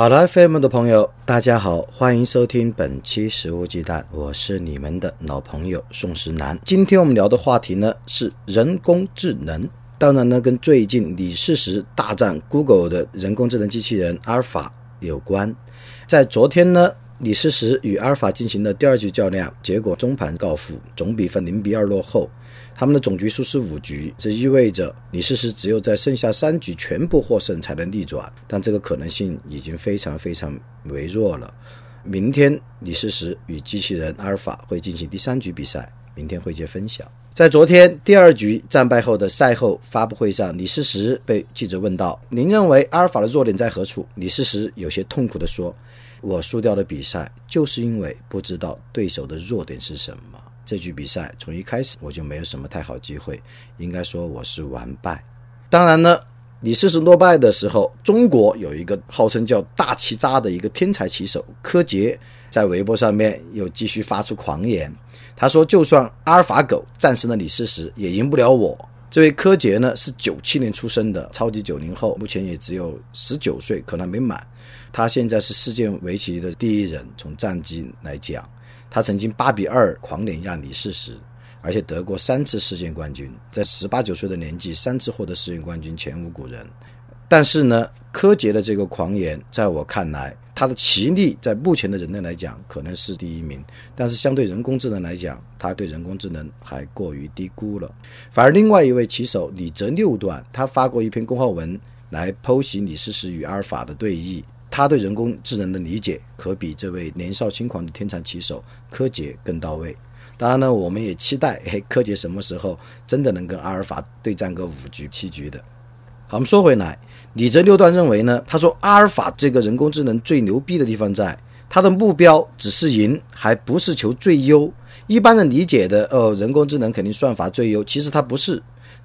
好了，FM 的朋友，大家好，欢迎收听本期《食物鸡蛋》，我是你们的老朋友宋时南。今天我们聊的话题呢是人工智能，当然呢跟最近李世石大战 Google 的人工智能机器人阿尔法有关。在昨天呢。李世石与阿尔法进行了第二局较量，结果中盘告负，总比分零比二落后。他们的总局数是五局，这意味着李世石只有在剩下三局全部获胜才能逆转，但这个可能性已经非常非常微弱了。明天李世石与机器人阿尔法会进行第三局比赛，明天会见分晓。在昨天第二局战败后的赛后发布会上，李世石被记者问到：“您认为阿尔法的弱点在何处？”李世石有些痛苦地说。我输掉了比赛，就是因为不知道对手的弱点是什么。这局比赛从一开始我就没有什么太好机会，应该说我是完败。当然呢，李世石落败的时候，中国有一个号称叫大旗渣的一个天才棋手柯洁，在微博上面又继续发出狂言。他说：“就算阿尔法狗战胜了李世石，也赢不了我。”这位柯洁呢是九七年出生的超级九零后，目前也只有十九岁，可能没满。他现在是世界围棋的第一人，从战绩来讲，他曾经八比二狂碾压李世石，而且得过三次世界冠军，在十八九岁的年纪三次获得世界冠军，前无古人。但是呢，柯洁的这个狂言，在我看来。他的棋力在目前的人类来讲可能是第一名，但是相对人工智能来讲，他对人工智能还过于低估了。反而另外一位棋手李泽六段，他发过一篇公号文来剖析李世石与阿尔法的对弈，他对人工智能的理解可比这位年少轻狂的天才棋手柯洁更到位。当然呢，我们也期待，嘿，柯洁什么时候真的能跟阿尔法对战个五局七局的。好，我们说回来。李哲六段认为呢，他说阿尔法这个人工智能最牛逼的地方在，它的目标只是赢，还不是求最优。一般人理解的，呃，人工智能肯定算法最优，其实它不是，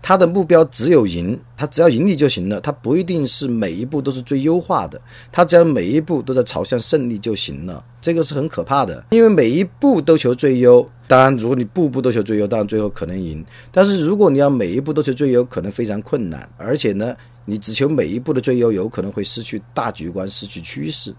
它的目标只有赢，它只要赢你就行了，它不一定是每一步都是最优化的，它只要每一步都在朝向胜利就行了。这个是很可怕的，因为每一步都求最优，当然如果你步步都求最优，当然最后可能赢，但是如果你要每一步都求最优，可能非常困难，而且呢。你只求每一步的最优，有可能会失去大局观，失去趋势。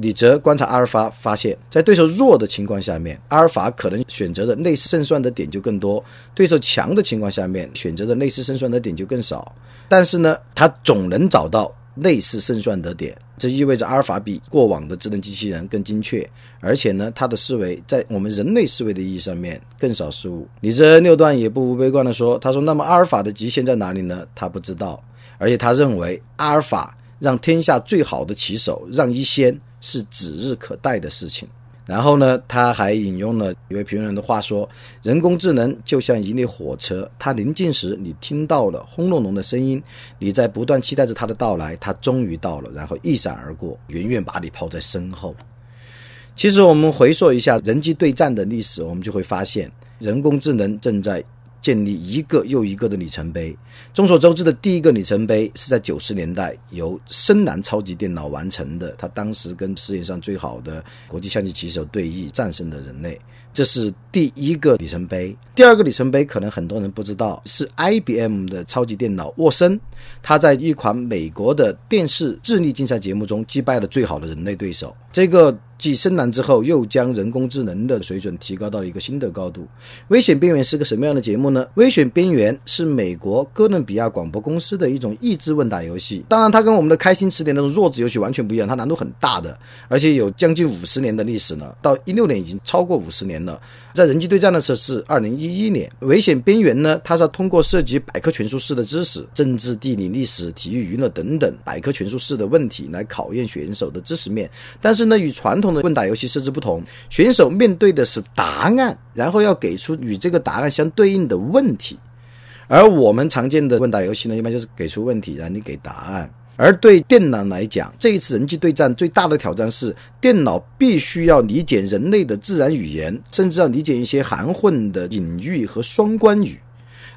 李泽观察阿尔法，发现，在对手弱的情况下面，阿尔法可能选择的类似胜算的点就更多；对手强的情况下面，选择的类似胜算的点就更少。但是呢，他总能找到类似胜算的点，这意味着阿尔法比过往的智能机器人更精确，而且呢，他的思维在我们人类思维的意义上面更少失误。李泽六段也不无悲观的说：“他说，那么阿尔法的极限在哪里呢？他不知道。”而且他认为阿尔法让天下最好的棋手让一先是指日可待的事情。然后呢，他还引用了一位评论员的话说：“人工智能就像一列火车，它临近时你听到了轰隆隆的声音，你在不断期待着它的到来，它终于到了，然后一闪而过，远远把你抛在身后。”其实我们回溯一下人机对战的历史，我们就会发现，人工智能正在。建立一个又一个的里程碑。众所周知的第一个里程碑是在九十年代由深蓝超级电脑完成的，它当时跟世界上最好的国际象棋棋手对弈，战胜了人类。这是第一个里程碑。第二个里程碑可能很多人不知道，是 IBM 的超级电脑沃森，它在一款美国的电视智力竞赛节目中击败了最好的人类对手。这个。继深蓝之后，又将人工智能的水准提高到了一个新的高度。危险边缘是个什么样的节目呢？危险边缘是美国哥伦比亚广播公司的一种益智问答游戏。当然，它跟我们的开心词典那种弱智游戏完全不一样，它难度很大的，而且有将近五十年的历史了。到一六年已经超过五十年了。在人机对战的时候是二零一一年。危险边缘呢，它是通过涉及百科全书式的知识，政治、地理、历史、体育、娱乐等等百科全书式的问题来考验选手的知识面。但是呢，与传统的问答游戏设置不同，选手面对的是答案，然后要给出与这个答案相对应的问题。而我们常见的问答游戏呢，一般就是给出问题，然后你给答案。而对电脑来讲，这一次人机对战最大的挑战是，电脑必须要理解人类的自然语言，甚至要理解一些含混的隐喻和双关语。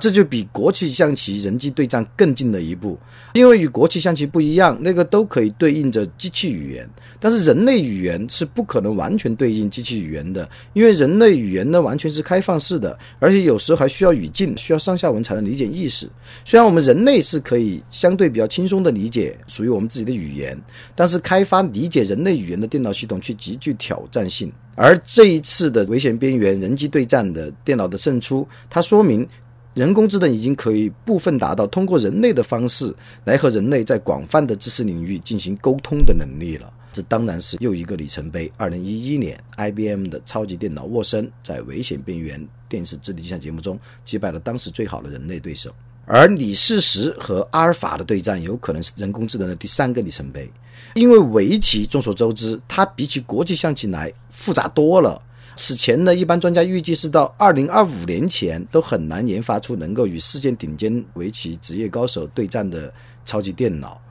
这就比国际象棋人机对战更近了一步，因为与国际象棋不一样，那个都可以对应着机器语言，但是人类语言是不可能完全对应机器语言的，因为人类语言呢完全是开放式的，而且有时候还需要语境，需要上下文才能理解意思。虽然我们人类是可以相对比较轻松的理解属于我们自己的语言，但是开发理解人类语言的电脑系统却极具挑战性。而这一次的危险边缘人机对战的电脑的胜出，它说明。人工智能已经可以部分达到通过人类的方式来和人类在广泛的知识领域进行沟通的能力了。这当然是又一个里程碑。二零一一年，IBM 的超级电脑沃森在《危险边缘》电视智力机象节目中击败了当时最好的人类对手。而李世石和阿尔法的对战有可能是人工智能的第三个里程碑，因为围棋众所周知，它比起国际象棋来复杂多了。此前呢，一般专家预计是到二零二五年前都很难研发出能够与世界顶尖围棋职业高手对战的超级电脑。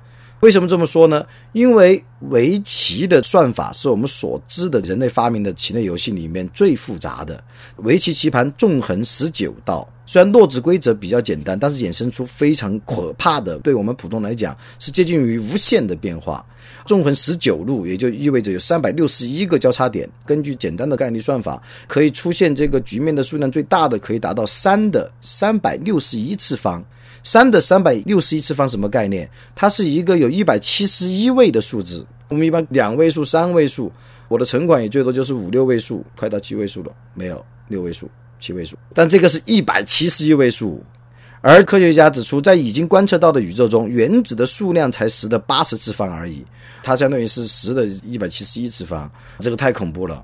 为什么这么说呢？因为围棋的算法是我们所知的人类发明的棋类游戏里面最复杂的。围棋棋盘纵横十九道，虽然落子规则比较简单，但是衍生出非常可怕的，对我们普通来讲是接近于无限的变化。纵横十九路，也就意味着有三百六十一个交叉点。根据简单的概率算法，可以出现这个局面的数量最大的可以达到三的三百六十一次方。三的三百六十一次方什么概念？它是一个有一百七十一位的数字。我们一般两位数、三位数，我的存款也最多就是五六位数，快到七位数了，没有六位数、七位数。但这个是一百七十一位数。而科学家指出，在已经观测到的宇宙中，原子的数量才十的八十次方而已，它相当于是十的一百七十一次方，这个太恐怖了。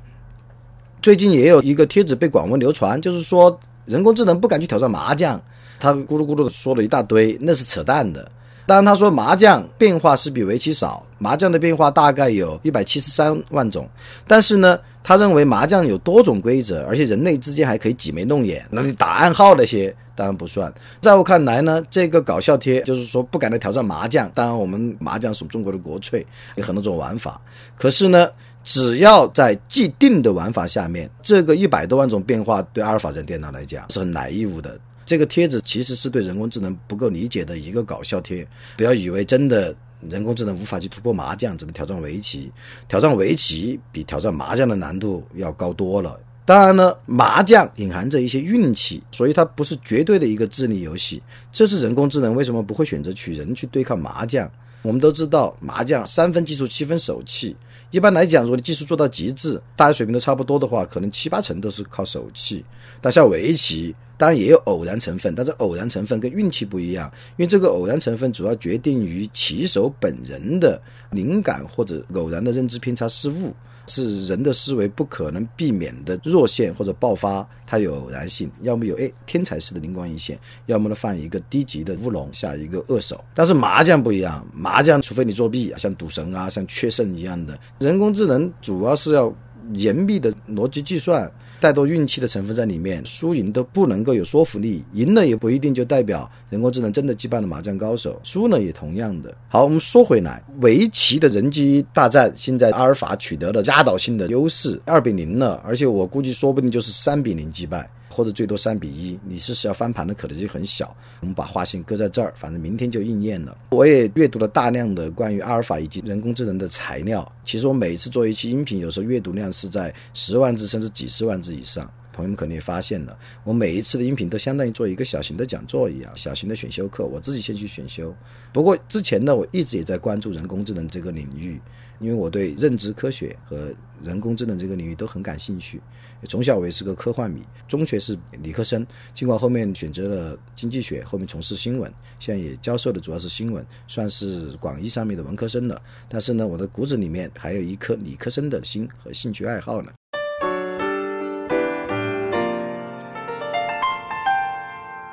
最近也有一个帖子被广为流传，就是说人工智能不敢去挑战麻将，他咕噜咕噜的说了一大堆，那是扯淡的。当然，他说麻将变化是比围棋少，麻将的变化大概有一百七十三万种。但是呢，他认为麻将有多种规则，而且人类之间还可以挤眉弄眼，那你打暗号那些当然不算。在我看来呢，这个搞笑贴就是说不敢来挑战麻将。当然，我们麻将是我们中国的国粹，有很多种玩法。可是呢，只要在既定的玩法下面，这个一百多万种变化对阿尔法人电脑来讲是很难义务的。这个帖子其实是对人工智能不够理解的一个搞笑贴，不要以为真的人工智能无法去突破麻将，只能挑战围棋。挑战围棋比挑战麻将的难度要高多了。当然呢，麻将隐含着一些运气，所以它不是绝对的一个智力游戏。这是人工智能为什么不会选择取人去对抗麻将？我们都知道，麻将三分技术，七分手气。一般来讲，如果你技术做到极致，大家水平都差不多的话，可能七八成都是靠手气。但下围棋，当然也有偶然成分，但是偶然成分跟运气不一样，因为这个偶然成分主要决定于棋手本人的灵感或者偶然的认知偏差失误。是人的思维不可能避免的弱线或者爆发，它有偶然性，要么有哎天才式的灵光一现，要么呢犯一个低级的乌龙，下一个恶手。但是麻将不一样，麻将除非你作弊啊，像赌神啊，像缺肾一样的，人工智能主要是要严密的逻辑计算。太多运气的成分在里面，输赢都不能够有说服力，赢了也不一定就代表人工智能真的击败了麻将高手，输了也同样的。好，我们说回来，围棋的人机大战，现在阿尔法取得了压倒性的优势，二比零了，而且我估计说不定就是三比零击败。或者最多三比一，你是是要翻盘的可能性很小。我们把划线搁在这儿，反正明天就应验了。我也阅读了大量的关于阿尔法以及人工智能的材料。其实我每次做一期音频，有时候阅读量是在十万字甚至几十万字以上。朋友们可能也发现了，我每一次的音频都相当于做一个小型的讲座一样，小型的选修课。我自己先去选修。不过之前呢，我一直也在关注人工智能这个领域，因为我对认知科学和人工智能这个领域都很感兴趣。从小我也是个科幻迷，中学是理科生，尽管后面选择了经济学，后面从事新闻，现在也教授的主要是新闻，算是广义上面的文科生了。但是呢，我的骨子里面还有一颗理科生的心和兴趣爱好呢。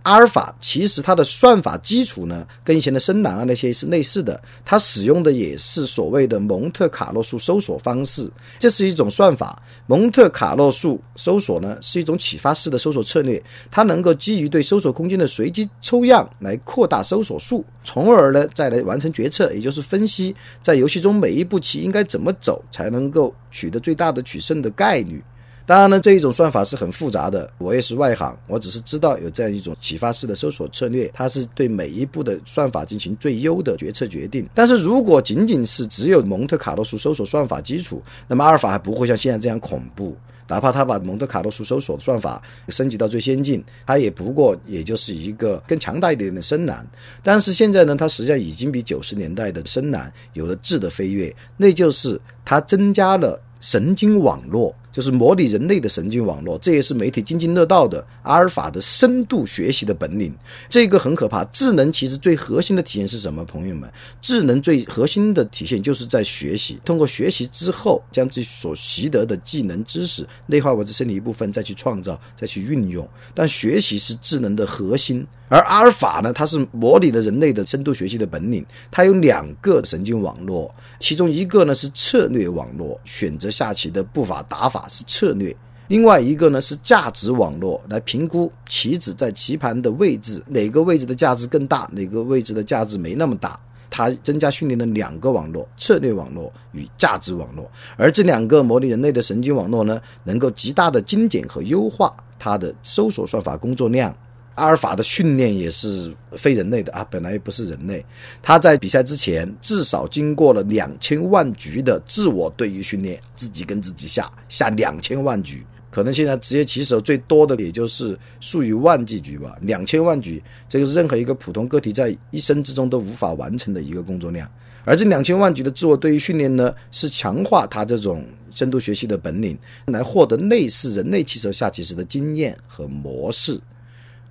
阿尔法其实它的算法基础呢，跟以前的深蓝啊那些是类似的，它使用的也是所谓的蒙特卡洛数搜索方式，这是一种算法。蒙特卡洛数搜索呢是一种启发式的搜索策略，它能够基于对搜索空间的随机抽样来扩大搜索数，从而呢再来完成决策，也就是分析在游戏中每一步棋应该怎么走才能够取得最大的取胜的概率。当然呢，这一种算法是很复杂的，我也是外行，我只是知道有这样一种启发式的搜索策略，它是对每一步的算法进行最优的决策决定。但是如果仅仅是只有蒙特卡洛数搜索算法基础，那么阿尔法还不会像现在这样恐怖。哪怕他把蒙特卡洛数搜索算法升级到最先进，它也不过也就是一个更强大一点的深蓝。但是现在呢，它实际上已经比九十年代的深蓝有了质的飞跃，那就是它增加了神经网络。就是模拟人类的神经网络，这也是媒体津津乐道的阿尔法的深度学习的本领。这个很可怕。智能其实最核心的体现是什么？朋友们，智能最核心的体现就是在学习。通过学习之后，将自己所习得的技能知识内化为自身体一部分，再去创造，再去运用。但学习是智能的核心。而阿尔法呢，它是模拟了人类的深度学习的本领。它有两个神经网络，其中一个呢是策略网络，选择下棋的步伐打法。是策略，另外一个呢是价值网络，来评估棋子在棋盘的位置，哪个位置的价值更大，哪个位置的价值没那么大。它增加训练了两个网络：策略网络与价值网络。而这两个模拟人类的神经网络呢，能够极大的精简和优化它的搜索算法工作量。阿尔法的训练也是非人类的啊，本来也不是人类。他在比赛之前至少经过了两千万局的自我对于训练，自己跟自己下下两千万局。可能现在职业棋手最多的也就是数以万计局吧，两千万局，这个是任何一个普通个体在一生之中都无法完成的一个工作量。而这两千万局的自我对于训练呢，是强化他这种深度学习的本领，来获得类似人类棋手下棋时的经验和模式。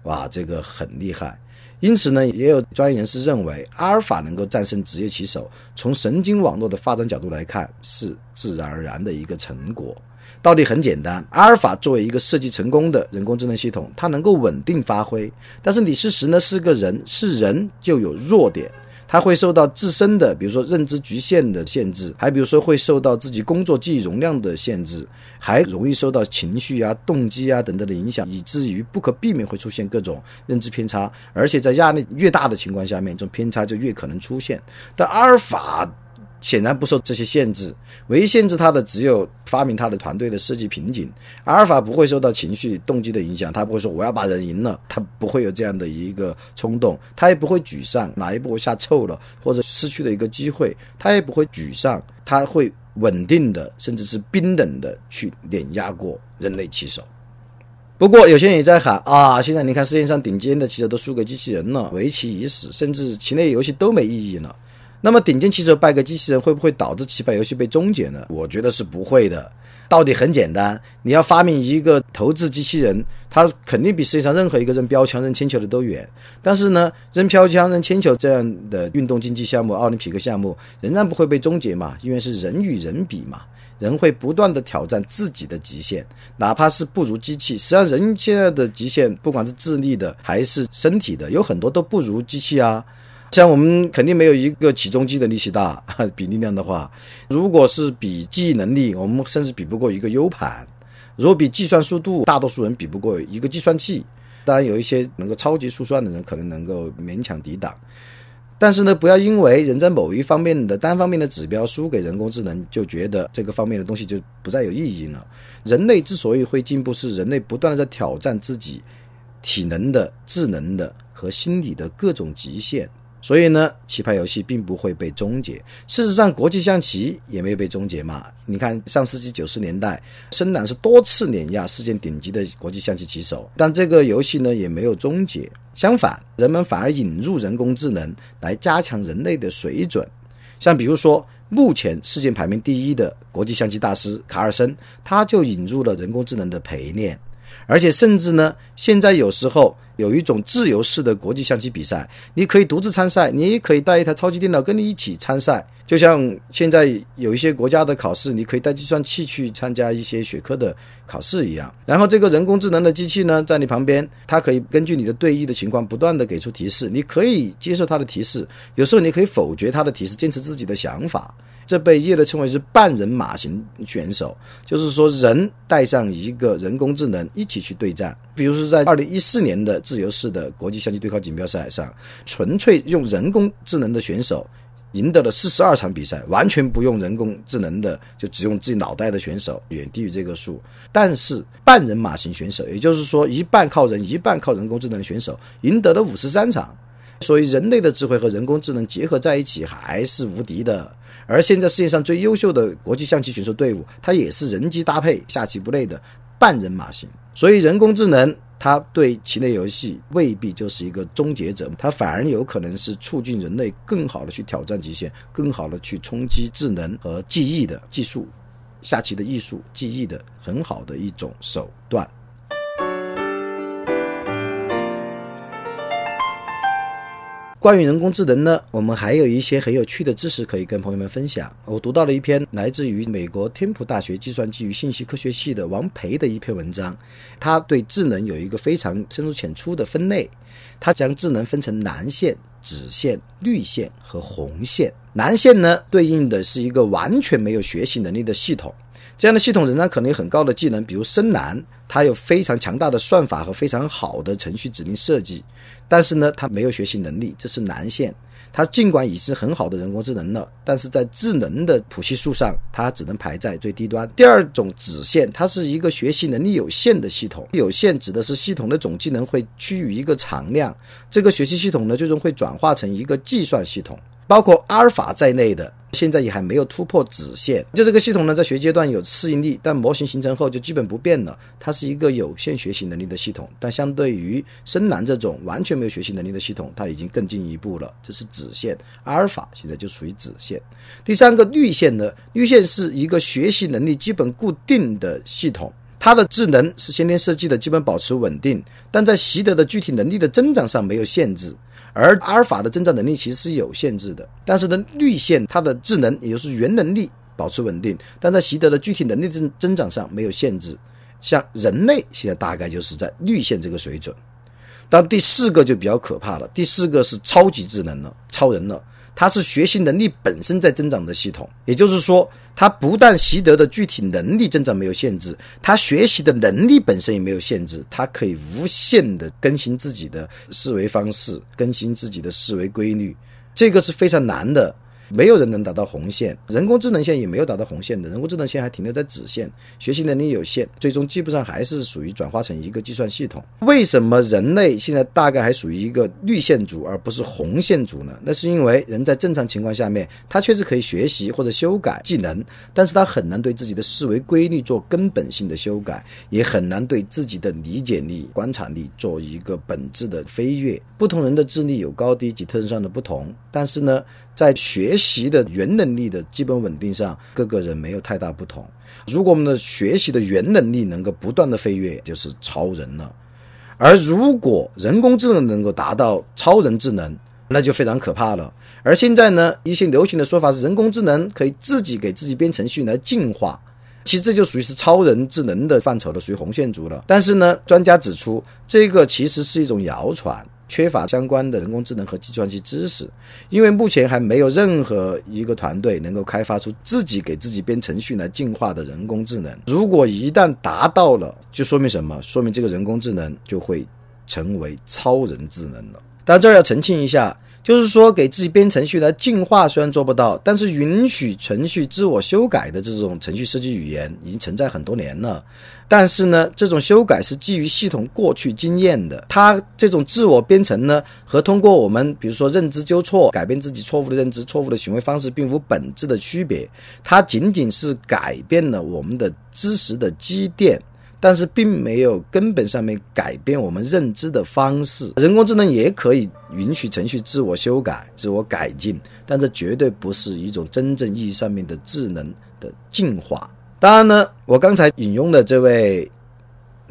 哇，这个很厉害，因此呢，也有专业人士认为，阿尔法能够战胜职业棋手，从神经网络的发展角度来看，是自然而然的一个成果。道理很简单，阿尔法作为一个设计成功的人工智能系统，它能够稳定发挥，但是李世石呢是个人，是人就有弱点。他会受到自身的，比如说认知局限的限制，还比如说会受到自己工作记忆容量的限制，还容易受到情绪啊、动机啊等等的影响，以至于不可避免会出现各种认知偏差。而且在压力越大的情况下面，这种偏差就越可能出现。但阿尔法。显然不受这些限制，唯一限制它的只有发明它的团队的设计瓶颈。阿尔法不会受到情绪动机的影响，他不会说我要把人赢了，他不会有这样的一个冲动，他也不会沮丧，哪一步下臭了或者失去了一个机会，他也不会沮丧，他会稳定的，甚至是冰冷的去碾压过人类棋手。不过有些人也在喊啊，现在你看世界上顶尖的棋手都输给机器人了，围棋已死，甚至棋类游戏都没意义了。那么顶尖棋手败个机器人会不会导致棋牌游戏被终结呢？我觉得是不会的。道理很简单，你要发明一个投掷机器人，它肯定比世界上任何一个扔标枪、扔铅球的都远。但是呢，扔标枪、扔铅球这样的运动竞技项目、奥林匹克项目仍然不会被终结嘛？因为是人与人比嘛，人会不断的挑战自己的极限，哪怕是不如机器。实际上，人现在的极限，不管是智力的还是身体的，有很多都不如机器啊。像我们肯定没有一个起重机的力气大，比力量的话，如果是比记忆能力，我们甚至比不过一个 U 盘；如果比计算速度，大多数人比不过一个计算器。当然，有一些能够超级速算的人，可能能够勉强抵挡。但是呢，不要因为人在某一方面的单方面的指标输给人工智能，就觉得这个方面的东西就不再有意义了。人类之所以会进步，是人类不断的在挑战自己体能的、智能的和心理的各种极限。所以呢，棋牌游戏并不会被终结。事实上，国际象棋也没有被终结嘛。你看，上世纪九十年代，深蓝是多次碾压世界顶级的国际象棋棋手，但这个游戏呢也没有终结。相反，人们反而引入人工智能来加强人类的水准。像比如说，目前世界排名第一的国际象棋大师卡尔森，他就引入了人工智能的陪练。而且甚至呢，现在有时候有一种自由式的国际象棋比赛，你可以独自参赛，你也可以带一台超级电脑跟你一起参赛。就像现在有一些国家的考试，你可以带计算器去参加一些学科的考试一样。然后这个人工智能的机器呢，在你旁边，它可以根据你的对弈的情况，不断的给出提示。你可以接受它的提示，有时候你可以否决它的提示，坚持自己的想法。这被业内称为是半人马型选手，就是说人带上一个人工智能一起去对战。比如说在二零一四年的自由式的国际象棋对抗锦标赛上，纯粹用人工智能的选手赢得了四十二场比赛，完全不用人工智能的，就只用自己脑袋的选手远低于这个数。但是半人马型选手，也就是说一半靠人，一半靠人工智能的选手，赢得了五十三场。所以人类的智慧和人工智能结合在一起还是无敌的。而现在世界上最优秀的国际象棋选手队伍，它也是人机搭配、下棋不累的半人马型。所以人工智能它对棋类游戏未必就是一个终结者，它反而有可能是促进人类更好的去挑战极限、更好的去冲击智能和记忆的技术、下棋的艺术、记忆的很好的一种手段。关于人工智能呢，我们还有一些很有趣的知识可以跟朋友们分享。我读到了一篇来自于美国天普大学计算机与信息科学系的王培的一篇文章，他对智能有一个非常深入浅出的分类。他将智能分成蓝线、紫线、绿线和红线。蓝线呢，对应的是一个完全没有学习能力的系统。这样的系统仍然可能有很高的技能，比如深蓝，它有非常强大的算法和非常好的程序指令设计，但是呢，它没有学习能力，这是蓝线。它尽管已是很好的人工智能了，但是在智能的谱系数上，它只能排在最低端。第二种子线，它是一个学习能力有限的系统，有限指的是系统的总技能会趋于一个常量，这个学习系统呢，最终会转化成一个计算系统。包括阿尔法在内的，现在也还没有突破子线。就这个系统呢，在学阶段有适应力，但模型形成后就基本不变了。它是一个有限学习能力的系统，但相对于深蓝这种完全没有学习能力的系统，它已经更进一步了。这是子线，阿尔法现在就属于子线。第三个绿线呢，绿线是一个学习能力基本固定的系统，它的智能是先天设计的，基本保持稳定，但在习得的具体能力的增长上没有限制。而阿尔法的增长能力其实是有限制的，但是呢，绿线它的智能也就是原能力保持稳定，但在习得的具体能力增增长上没有限制。像人类现在大概就是在绿线这个水准。但第四个就比较可怕了，第四个是超级智能了，超人了。它是学习能力本身在增长的系统，也就是说，他不但习得的具体能力增长没有限制，他学习的能力本身也没有限制，他可以无限的更新自己的思维方式，更新自己的思维规律，这个是非常难的。没有人能达到红线，人工智能线也没有达到红线的，人工智能线还停留在子线，学习能力有限，最终基本上还是属于转化成一个计算系统。为什么人类现在大概还属于一个绿线组，而不是红线组呢？那是因为人在正常情况下面，他确实可以学习或者修改技能，但是他很难对自己的思维规律做根本性的修改，也很难对自己的理解力、观察力做一个本质的飞跃。不同人的智力有高低及特征上的不同，但是呢？在学习的原能力的基本稳定上，各个人没有太大不同。如果我们的学习的原能力能够不断的飞跃，就是超人了。而如果人工智能能够达到超人智能，那就非常可怕了。而现在呢，一些流行的说法是人工智能可以自己给自己编程序来进化，其实这就属于是超人智能的范畴的，属于红线族了。但是呢，专家指出，这个其实是一种谣传。缺乏相关的人工智能和计算机知识，因为目前还没有任何一个团队能够开发出自己给自己编程序来进化的人工智能。如果一旦达到了，就说明什么？说明这个人工智能就会成为超人智能了。但这儿要澄清一下。就是说，给自己编程序来进化，虽然做不到，但是允许程序自我修改的这种程序设计语言已经存在很多年了。但是呢，这种修改是基于系统过去经验的。它这种自我编程呢，和通过我们比如说认知纠错改变自己错误的认知、错误的行为方式，并无本质的区别。它仅仅是改变了我们的知识的积淀。但是并没有根本上面改变我们认知的方式。人工智能也可以允许程序自我修改、自我改进，但这绝对不是一种真正意义上面的智能的进化。当然呢，我刚才引用的这位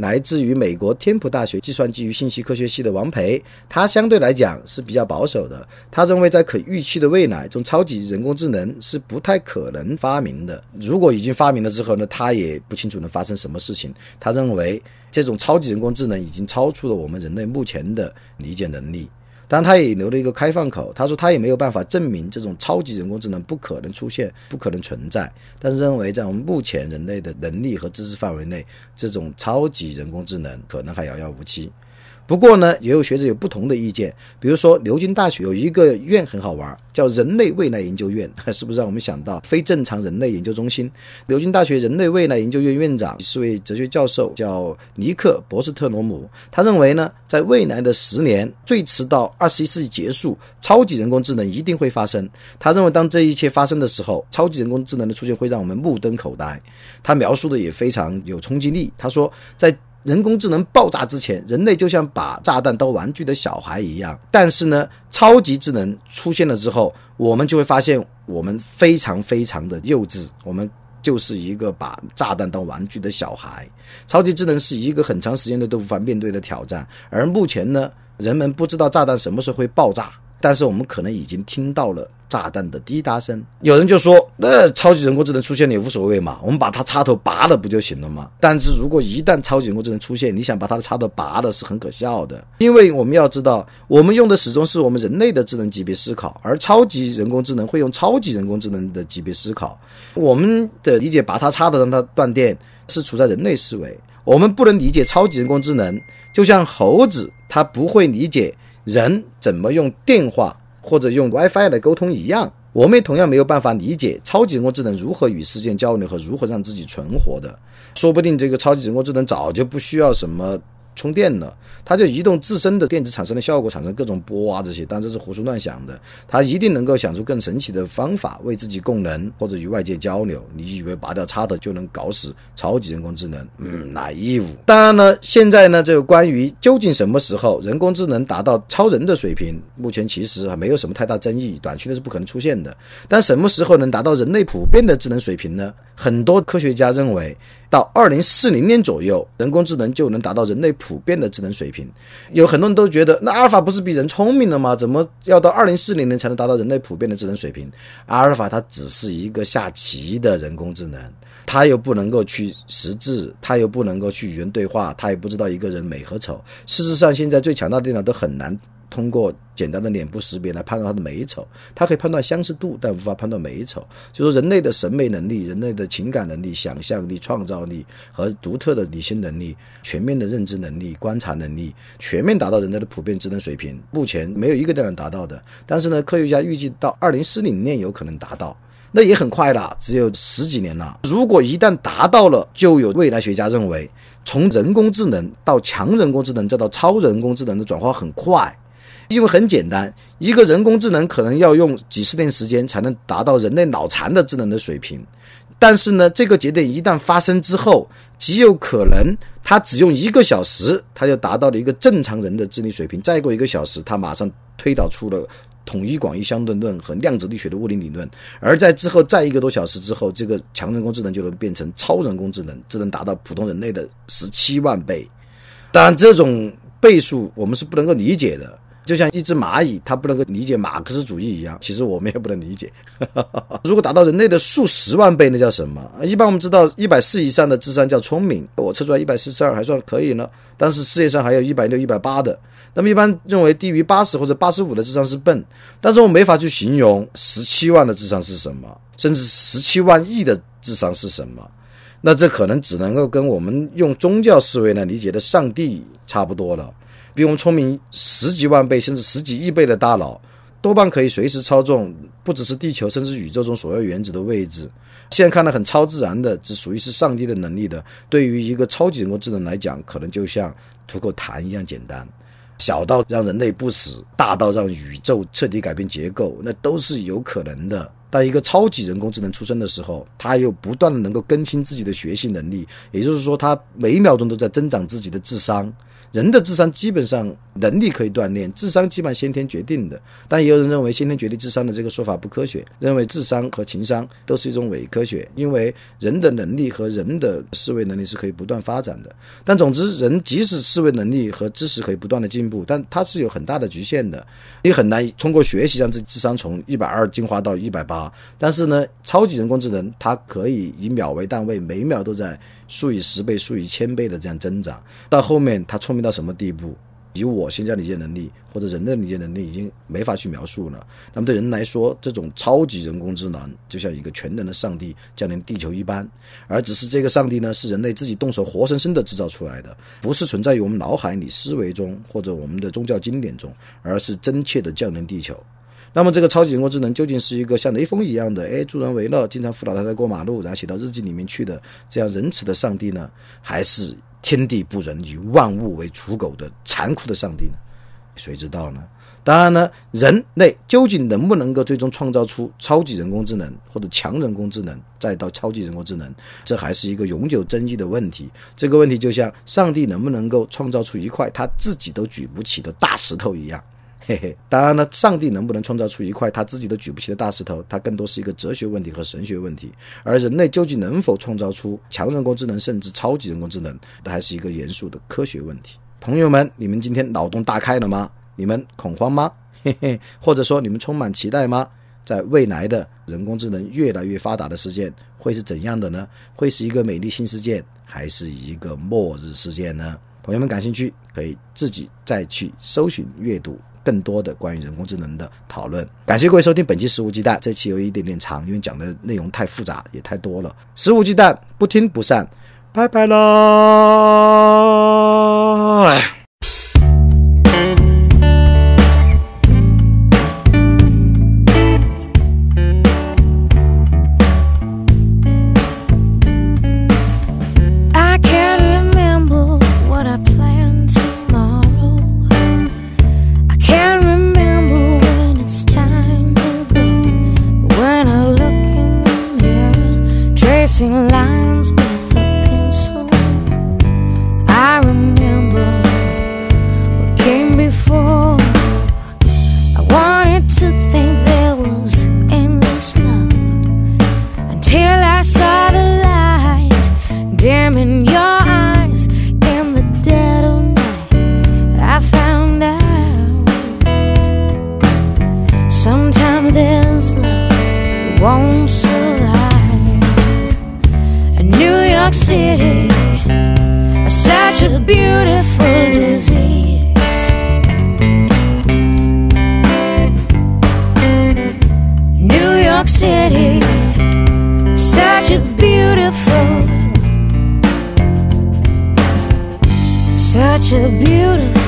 来自于美国天普大学计算机与信息科学系的王培，他相对来讲是比较保守的。他认为在可预期的未来，这种超级人工智能是不太可能发明的。如果已经发明了之后呢，他也不清楚能发生什么事情。他认为这种超级人工智能已经超出了我们人类目前的理解能力。但他也留了一个开放口，他说他也没有办法证明这种超级人工智能不可能出现、不可能存在，但是认为在我们目前人类的能力和知识范围内，这种超级人工智能可能还遥遥无期。不过呢，也有学者有不同的意见。比如说，牛津大学有一个院很好玩，叫人类未来研究院，是不是让我们想到非正常人类研究中心？牛津大学人类未来研究院院长是位哲学教授，叫尼克·博斯特罗姆。他认为呢，在未来的十年，最迟到二十一世纪结束，超级人工智能一定会发生。他认为，当这一切发生的时候，超级人工智能的出现会让我们目瞪口呆。他描述的也非常有冲击力。他说，在人工智能爆炸之前，人类就像把炸弹当玩具的小孩一样。但是呢，超级智能出现了之后，我们就会发现我们非常非常的幼稚，我们就是一个把炸弹当玩具的小孩。超级智能是一个很长时间内都无法面对的挑战，而目前呢，人们不知道炸弹什么时候会爆炸，但是我们可能已经听到了。炸弹的滴答声，有人就说，那超级人工智能出现也无所谓嘛，我们把它插头拔了不就行了吗？但是如果一旦超级人工智能出现，你想把它的插头拔了是很可笑的，因为我们要知道，我们用的始终是我们人类的智能级别思考，而超级人工智能会用超级人工智能的级别思考。我们的理解，拔它插的让它断电，是处在人类思维，我们不能理解超级人工智能，就像猴子，它不会理解人怎么用电话。或者用 WiFi 来沟通一样，我们也同样没有办法理解超级人工智能如何与世界交流和如何让自己存活的。说不定这个超级人工智能早就不需要什么。充电了，它就移动自身的电子产生的效果，产生各种波啊这些，但这是胡思乱想的。它一定能够想出更神奇的方法为自己供能或者与外界交流。你以为拔掉插头就能搞死超级人工智能？嗯，哪一物？当然呢，现在呢，这个关于究竟什么时候人工智能达到超人的水平，目前其实还没有什么太大争议。短期内是不可能出现的。但什么时候能达到人类普遍的智能水平呢？很多科学家认为。到二零四零年左右，人工智能就能达到人类普遍的智能水平。有很多人都觉得，那阿尔法不是比人聪明了吗？怎么要到二零四零年才能达到人类普遍的智能水平？阿尔法它只是一个下棋的人工智能，它又不能够去识字，它又不能够去语言对话，它也不知道一个人美和丑。事实上，现在最强大的电脑都很难。通过简单的脸部识别来判断它的美丑，它可以判断相似度，但无法判断美丑。就说人类的审美能力、人类的情感能力、想象力、创造力和独特的理性能力、全面的认知能力、观察能力，全面达到人类的普遍智能水平，目前没有一个电脑达到的。但是呢，科学家预计到二零四零年有可能达到，那也很快了，只有十几年了。如果一旦达到了，就有未来学家认为，从人工智能到强人工智能再到超人工智能的转化很快。因为很简单，一个人工智能可能要用几十年时间才能达到人类脑残的智能的水平，但是呢，这个节点一旦发生之后，极有可能它只用一个小时，它就达到了一个正常人的智力水平。再过一个小时，它马上推导出了统一广义相对论和量子力学的物理理论。而在之后再一个多小时之后，这个强人工智能就能变成超人工智能，只能达到普通人类的十七万倍。当然，这种倍数我们是不能够理解的。就像一只蚂蚁，它不能够理解马克思主义一样，其实我们也不能理解。如果达到人类的数十万倍，那叫什么？一般我们知道，一百四以上的智商叫聪明，我测出来一百四十二还算可以呢。但是世界上还有一百六、一百八的，那么一般认为低于八十或者八十五的智商是笨。但是我没法去形容十七万的智商是什么，甚至十七万亿的智商是什么。那这可能只能够跟我们用宗教思维来理解的上帝差不多了。比我们聪明十几万倍甚至十几亿倍的大脑，多半可以随时操纵不只是地球，甚至宇宙中所有原子的位置。现在看来很超自然的，只属于是上帝的能力的，对于一个超级人工智能来讲，可能就像吐口痰一样简单。小到让人类不死，大到让宇宙彻底改变结构，那都是有可能的。当一个超级人工智能出生的时候，它又不断的能够更新自己的学习能力，也就是说，它每一秒钟都在增长自己的智商。人的智商基本上能力可以锻炼，智商基本上先天决定的。但也有人认为先天决定智商的这个说法不科学，认为智商和情商都是一种伪科学，因为人的能力和人的思维能力是可以不断发展的。但总之，人即使思维能力和知识可以不断的进步，但它是有很大的局限的。你很难通过学习让自己智商从一百二进化到一百八。但是呢，超级人工智能它可以以秒为单位，每秒都在。数以十倍、数以千倍的这样增长，到后面它聪明到什么地步，以我现在理解能力或者人的理解能力已经没法去描述了。那么对人来说，这种超级人工智能就像一个全能的上帝降临地球一般，而只是这个上帝呢，是人类自己动手活生生的制造出来的，不是存在于我们脑海里、思维中或者我们的宗教经典中，而是真切的降临地球。那么这个超级人工智能究竟是一个像雷锋一样的，哎，助人为乐，经常扶老太太过马路，然后写到日记里面去的这样仁慈的上帝呢，还是天地不仁，以万物为刍狗的残酷的上帝呢？谁知道呢？当然呢，人类究竟能不能够最终创造出超级人工智能或者强人工智能，再到超级人工智能，这还是一个永久争议的问题。这个问题就像上帝能不能够创造出一块他自己都举不起的大石头一样。嘿嘿，当然了，上帝能不能创造出一块他自己都举不起的大石头，它更多是一个哲学问题和神学问题。而人类究竟能否创造出强人工智能，甚至超级人工智能，那还是一个严肃的科学问题。朋友们，你们今天脑洞大开了吗？你们恐慌吗？嘿嘿，或者说你们充满期待吗？在未来的人工智能越来越发达的世界，会是怎样的呢？会是一个美丽新世界，还是一个末日事件呢？朋友们感兴趣，可以自己再去搜寻阅读。更多的关于人工智能的讨论，感谢各位收听本期《食物鸡蛋》。这期有一点点长，因为讲的内容太复杂，也太多了。《食物鸡蛋》不听不散，拜拜喽 such a beautiful